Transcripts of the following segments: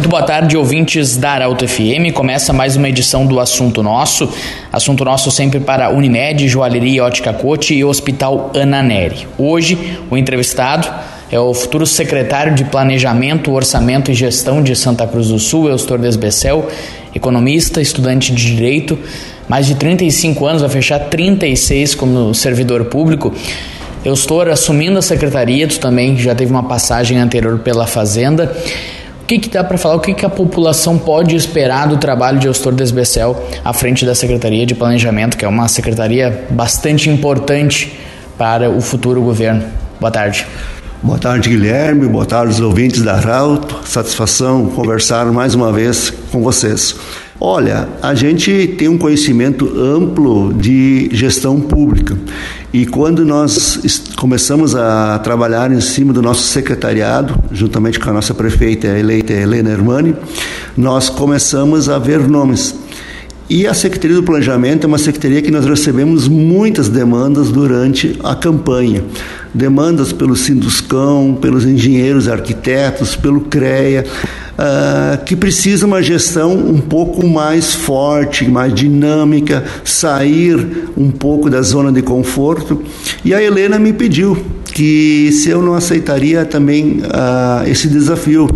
Muito boa tarde, ouvintes da Arauto FM. Começa mais uma edição do Assunto Nosso. Assunto Nosso sempre para Unimed, Joalheria Ótica Cote e Hospital Ana Neri. Hoje, o entrevistado é o futuro secretário de Planejamento, Orçamento e Gestão de Santa Cruz do Sul, Eustor Desbecel, economista, estudante de Direito, mais de 35 anos, vai fechar 36 como servidor público. Eustor assumindo a secretaria, tu também já teve uma passagem anterior pela Fazenda que, que dá para falar, o que, que a população pode esperar do trabalho de Eustor Desbecel à frente da Secretaria de Planejamento, que é uma secretaria bastante importante para o futuro governo. Boa tarde. Boa tarde, Guilherme. Boa tarde, os ouvintes da Rauto. Satisfação conversar mais uma vez com vocês. Olha, a gente tem um conhecimento amplo de gestão pública e quando nós começamos a trabalhar em cima do nosso secretariado, juntamente com a nossa prefeita eleita Helena Hermani, nós começamos a ver nomes. E a Secretaria do Planejamento é uma secretaria que nós recebemos muitas demandas durante a campanha. Demandas pelo Sinduscão, pelos engenheiros, arquitetos, pelo CREA, uh, que precisa uma gestão um pouco mais forte, mais dinâmica, sair um pouco da zona de conforto. E a Helena me pediu que se eu não aceitaria também uh, esse desafio.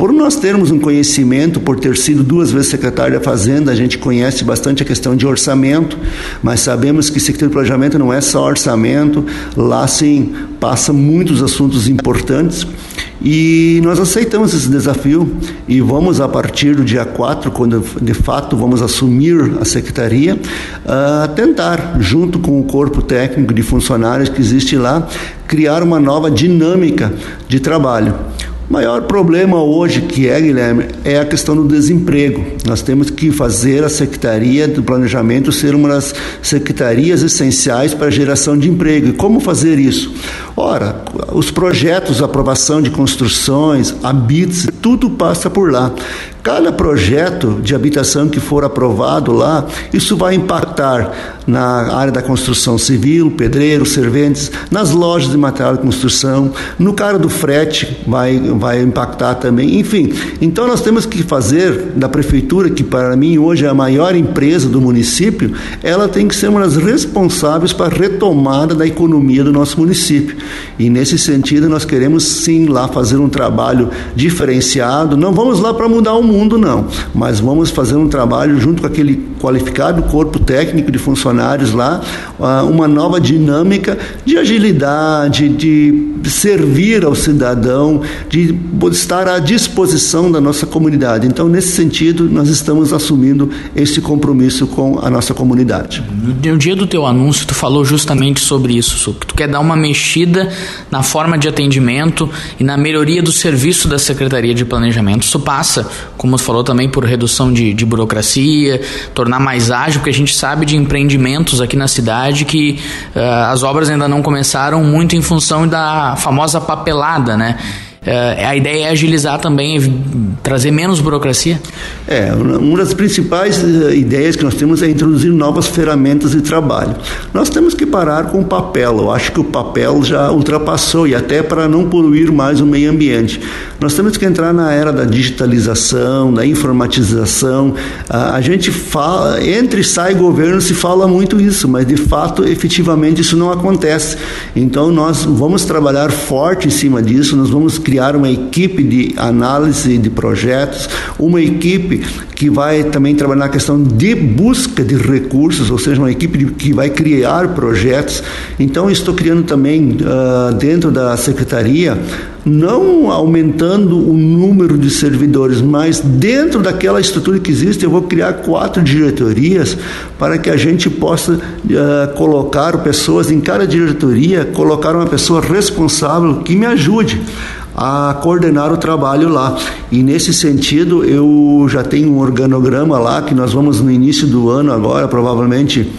Por nós termos um conhecimento, por ter sido duas vezes secretário da Fazenda, a gente conhece bastante a questão de orçamento, mas sabemos que secretário de planejamento não é só orçamento, lá sim passa muitos assuntos importantes. E nós aceitamos esse desafio e vamos, a partir do dia 4, quando de fato vamos assumir a secretaria, uh, tentar, junto com o corpo técnico de funcionários que existe lá, criar uma nova dinâmica de trabalho. O maior problema hoje que é, Guilherme, é a questão do desemprego. Nós temos que fazer a Secretaria do Planejamento ser uma das secretarias essenciais para a geração de emprego. E como fazer isso? Ora, os projetos, aprovação de construções, habits, tudo passa por lá. Cada projeto de habitação que for aprovado lá, isso vai impactar na área da construção civil, pedreiros, serventes, nas lojas de material de construção, no cara do frete vai, vai impactar também, enfim. Então nós temos que fazer da prefeitura, que para mim hoje é a maior empresa do município, ela tem que ser uma das responsáveis para a retomada da economia do nosso município. E nesse sentido nós queremos sim lá fazer um trabalho diferenciado, não vamos lá para mudar o mundo, não. Mas vamos fazer um trabalho junto com aquele qualificado corpo técnico de funcionários lá, ah, uma nova dinâmica de agilidade, de servir ao cidadão, de estar à disposição da nossa comunidade. Então, nesse sentido, nós estamos assumindo esse compromisso com a nossa comunidade. No dia do teu anúncio, tu falou justamente sobre isso, que tu quer dar uma mexida na forma de atendimento e na melhoria do serviço da Secretaria de Planejamento. Isso passa, como tu falou também, por redução de, de burocracia, tornar mais ágil, porque a gente sabe de empreendimentos aqui na cidade que uh, as obras ainda não começaram muito em função da famosa papelada, né? Uh, a ideia é agilizar também, trazer menos burocracia? É, uma das principais eh, ideias que nós temos é introduzir novas ferramentas de trabalho. Nós temos que parar com o papel. Eu acho que o papel já ultrapassou e até para não poluir mais o meio ambiente. Nós temos que entrar na era da digitalização, da informatização. A, a gente fala, entre e sai governo se fala muito isso, mas de fato, efetivamente, isso não acontece. Então nós vamos trabalhar forte em cima disso, nós vamos criar uma equipe de análise de projetos, uma equipe que vai também trabalhar na questão de busca de recursos, ou seja, uma equipe de, que vai criar projetos. Então, estou criando também uh, dentro da secretaria não aumentando o número de servidores, mas dentro daquela estrutura que existe, eu vou criar quatro diretorias para que a gente possa uh, colocar pessoas em cada diretoria, colocar uma pessoa responsável que me ajude a coordenar o trabalho lá. E nesse sentido, eu já tenho um organograma lá que nós vamos no início do ano agora, provavelmente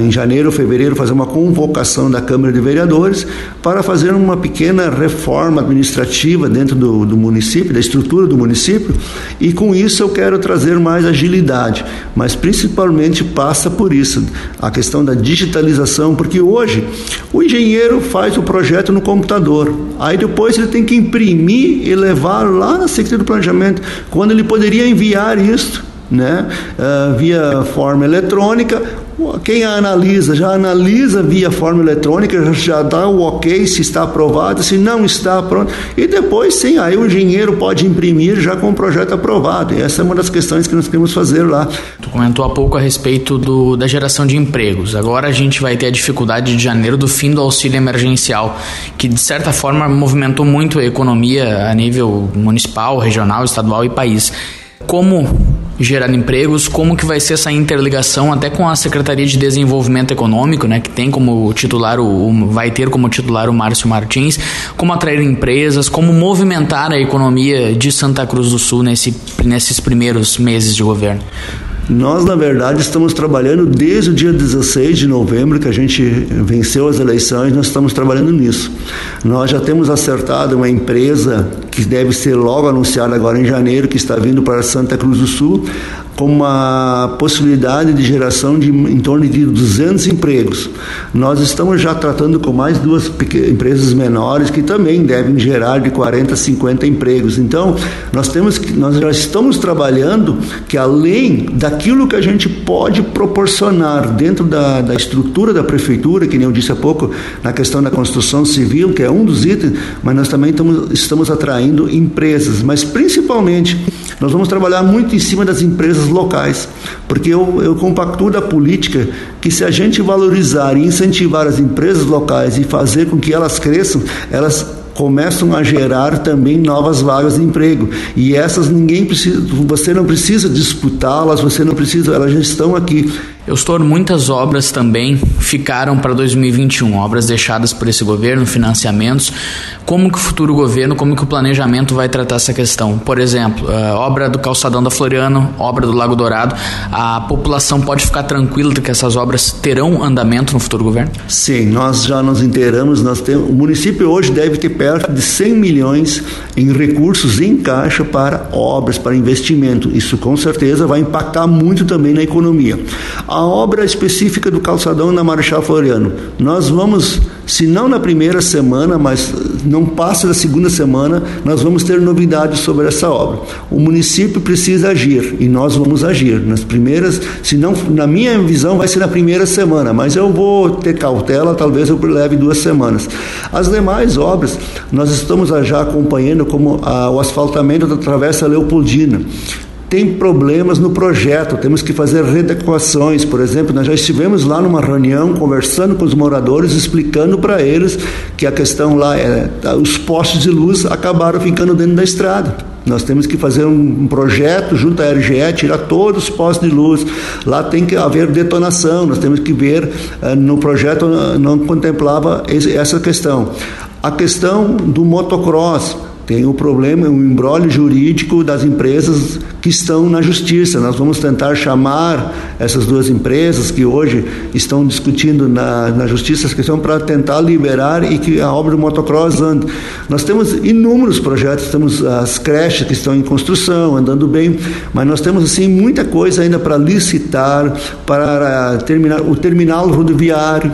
em janeiro ou fevereiro, fazer uma convocação da Câmara de Vereadores para fazer uma pequena reforma administrativa dentro do, do município, da estrutura do município, e com isso eu quero trazer mais agilidade, mas principalmente passa por isso, a questão da digitalização, porque hoje o engenheiro faz o projeto no computador, aí depois ele tem que imprimir e levar lá na Secretaria do Planejamento, quando ele poderia enviar isso né, uh, via forma eletrônica. Quem analisa, já analisa via forma eletrônica, já dá o ok se está aprovado, se não está pronto. E depois, sim, aí o engenheiro pode imprimir já com o projeto aprovado. E essa é uma das questões que nós queremos fazer lá. Tu comentou há pouco a respeito do, da geração de empregos. Agora a gente vai ter a dificuldade de janeiro do fim do auxílio emergencial, que de certa forma movimentou muito a economia a nível municipal, regional, estadual e país. Como gerar empregos, como que vai ser essa interligação até com a Secretaria de Desenvolvimento Econômico, né, que tem como titular o, o vai ter como titular o Márcio Martins, como atrair empresas, como movimentar a economia de Santa Cruz do Sul nesse, nesses primeiros meses de governo. Nós, na verdade, estamos trabalhando desde o dia 16 de novembro, que a gente venceu as eleições, nós estamos trabalhando nisso. Nós já temos acertado uma empresa que deve ser logo anunciada agora em janeiro, que está vindo para Santa Cruz do Sul, com uma possibilidade de geração de em torno de 200 empregos. Nós estamos já tratando com mais duas empresas menores que também devem gerar de 40 a 50 empregos. Então, nós temos que nós já estamos trabalhando que além daquilo que a gente pode proporcionar dentro da, da estrutura da prefeitura, que nem eu disse há pouco, na questão da construção civil, que é um dos itens, mas nós também estamos, estamos atraindo empresas, mas principalmente nós vamos trabalhar muito em cima das empresas locais, porque eu, eu compactuo da política que se a gente valorizar e incentivar as empresas locais e fazer com que elas cresçam, elas começam a gerar também novas vagas de emprego. E essas ninguém precisa, você não precisa disputá-las, você não precisa, elas já estão aqui. Eustor, muitas obras também ficaram para 2021, obras deixadas por esse governo, financiamentos. Como que o futuro governo, como que o planejamento vai tratar essa questão? Por exemplo, a obra do Calçadão da Floriano, obra do Lago Dourado, a população pode ficar tranquila de que essas obras terão andamento no futuro governo? Sim, nós já nos inteiramos, nós temos, o município hoje deve ter perto de 100 milhões em recursos em caixa para obras, para investimento. Isso com certeza vai impactar muito também na economia a obra específica do calçadão na Marechal Floriano. Nós vamos, se não na primeira semana, mas não passa da segunda semana, nós vamos ter novidades sobre essa obra. O município precisa agir e nós vamos agir. Nas primeiras, se não, na minha visão, vai ser na primeira semana, mas eu vou ter cautela, talvez eu leve duas semanas. As demais obras, nós estamos já acompanhando como a, o asfaltamento da Travessa Leopoldina tem problemas no projeto, temos que fazer readequações. Por exemplo, nós já estivemos lá numa reunião conversando com os moradores, explicando para eles que a questão lá é os postes de luz acabaram ficando dentro da estrada. Nós temos que fazer um, projeto junto à RGE, tirar todos os postes de luz. Lá tem que haver detonação. Nós temos que ver uh, no projeto não contemplava essa questão. A questão do motocross tem o problema, o embrólio jurídico das empresas que estão na justiça. Nós vamos tentar chamar essas duas empresas que hoje estão discutindo na, na justiça essa questão para tentar liberar e que a obra do motocross ande. Nós temos inúmeros projetos, temos as creches que estão em construção, andando bem, mas nós temos assim muita coisa ainda para licitar, para terminar o terminal rodoviário.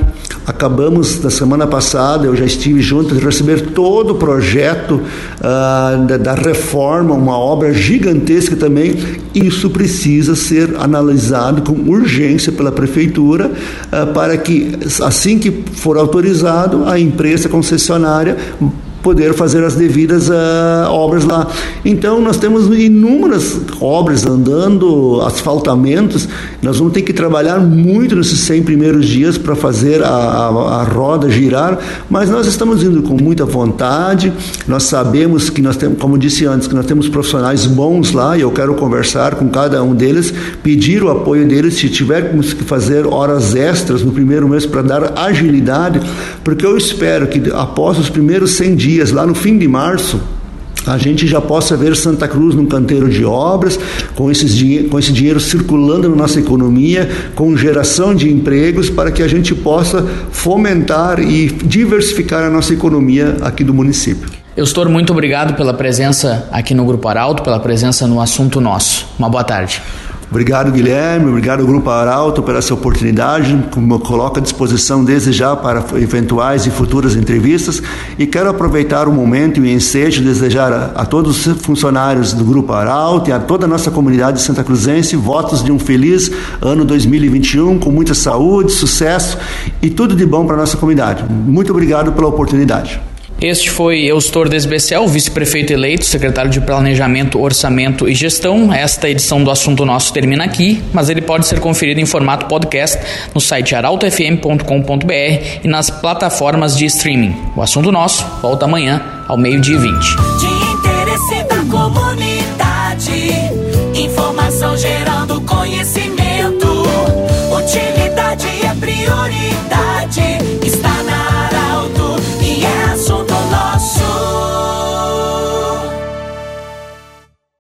Acabamos na semana passada, eu já estive junto de receber todo o projeto uh, da, da reforma, uma obra gigantesca também. Isso precisa ser analisado com urgência pela prefeitura uh, para que, assim que for autorizado, a empresa concessionária poder fazer as devidas uh, obras lá. Então, nós temos inúmeras obras andando, asfaltamentos, nós vamos ter que trabalhar muito nesses 100 primeiros dias para fazer a, a, a, roda girar, mas nós estamos indo com muita vontade, nós sabemos que nós temos, como disse antes, que nós temos profissionais bons lá e eu quero conversar com cada um deles, pedir o apoio deles. Se tivermos que fazer horas extras no primeiro mês para dar agilidade, porque eu espero que após os primeiros 100 dias dias, lá no fim de março, a gente já possa ver Santa Cruz num canteiro de obras, com, esses, com esse dinheiro circulando na nossa economia, com geração de empregos, para que a gente possa fomentar e diversificar a nossa economia aqui do município. Eustor, muito obrigado pela presença aqui no Grupo Arauto, pela presença no assunto nosso. Uma boa tarde. Obrigado, Guilherme. Obrigado, Grupo Arauto, por essa oportunidade. Como eu coloco à disposição desde já para eventuais e futuras entrevistas. E quero aproveitar o momento e o ensejo de desejar a, a todos os funcionários do Grupo Arauto e a toda a nossa comunidade santa cruzense votos de um feliz ano 2021, com muita saúde, sucesso e tudo de bom para a nossa comunidade. Muito obrigado pela oportunidade. Este foi Eustor Desbecel, vice-prefeito eleito, secretário de Planejamento, Orçamento e Gestão. Esta edição do Assunto Nosso termina aqui, mas ele pode ser conferido em formato podcast no site arautofm.com.br e nas plataformas de streaming. O Assunto Nosso volta amanhã ao meio-dia e 20. De interesse da comunidade, informação gerando conhecimento, utilidade é prioridade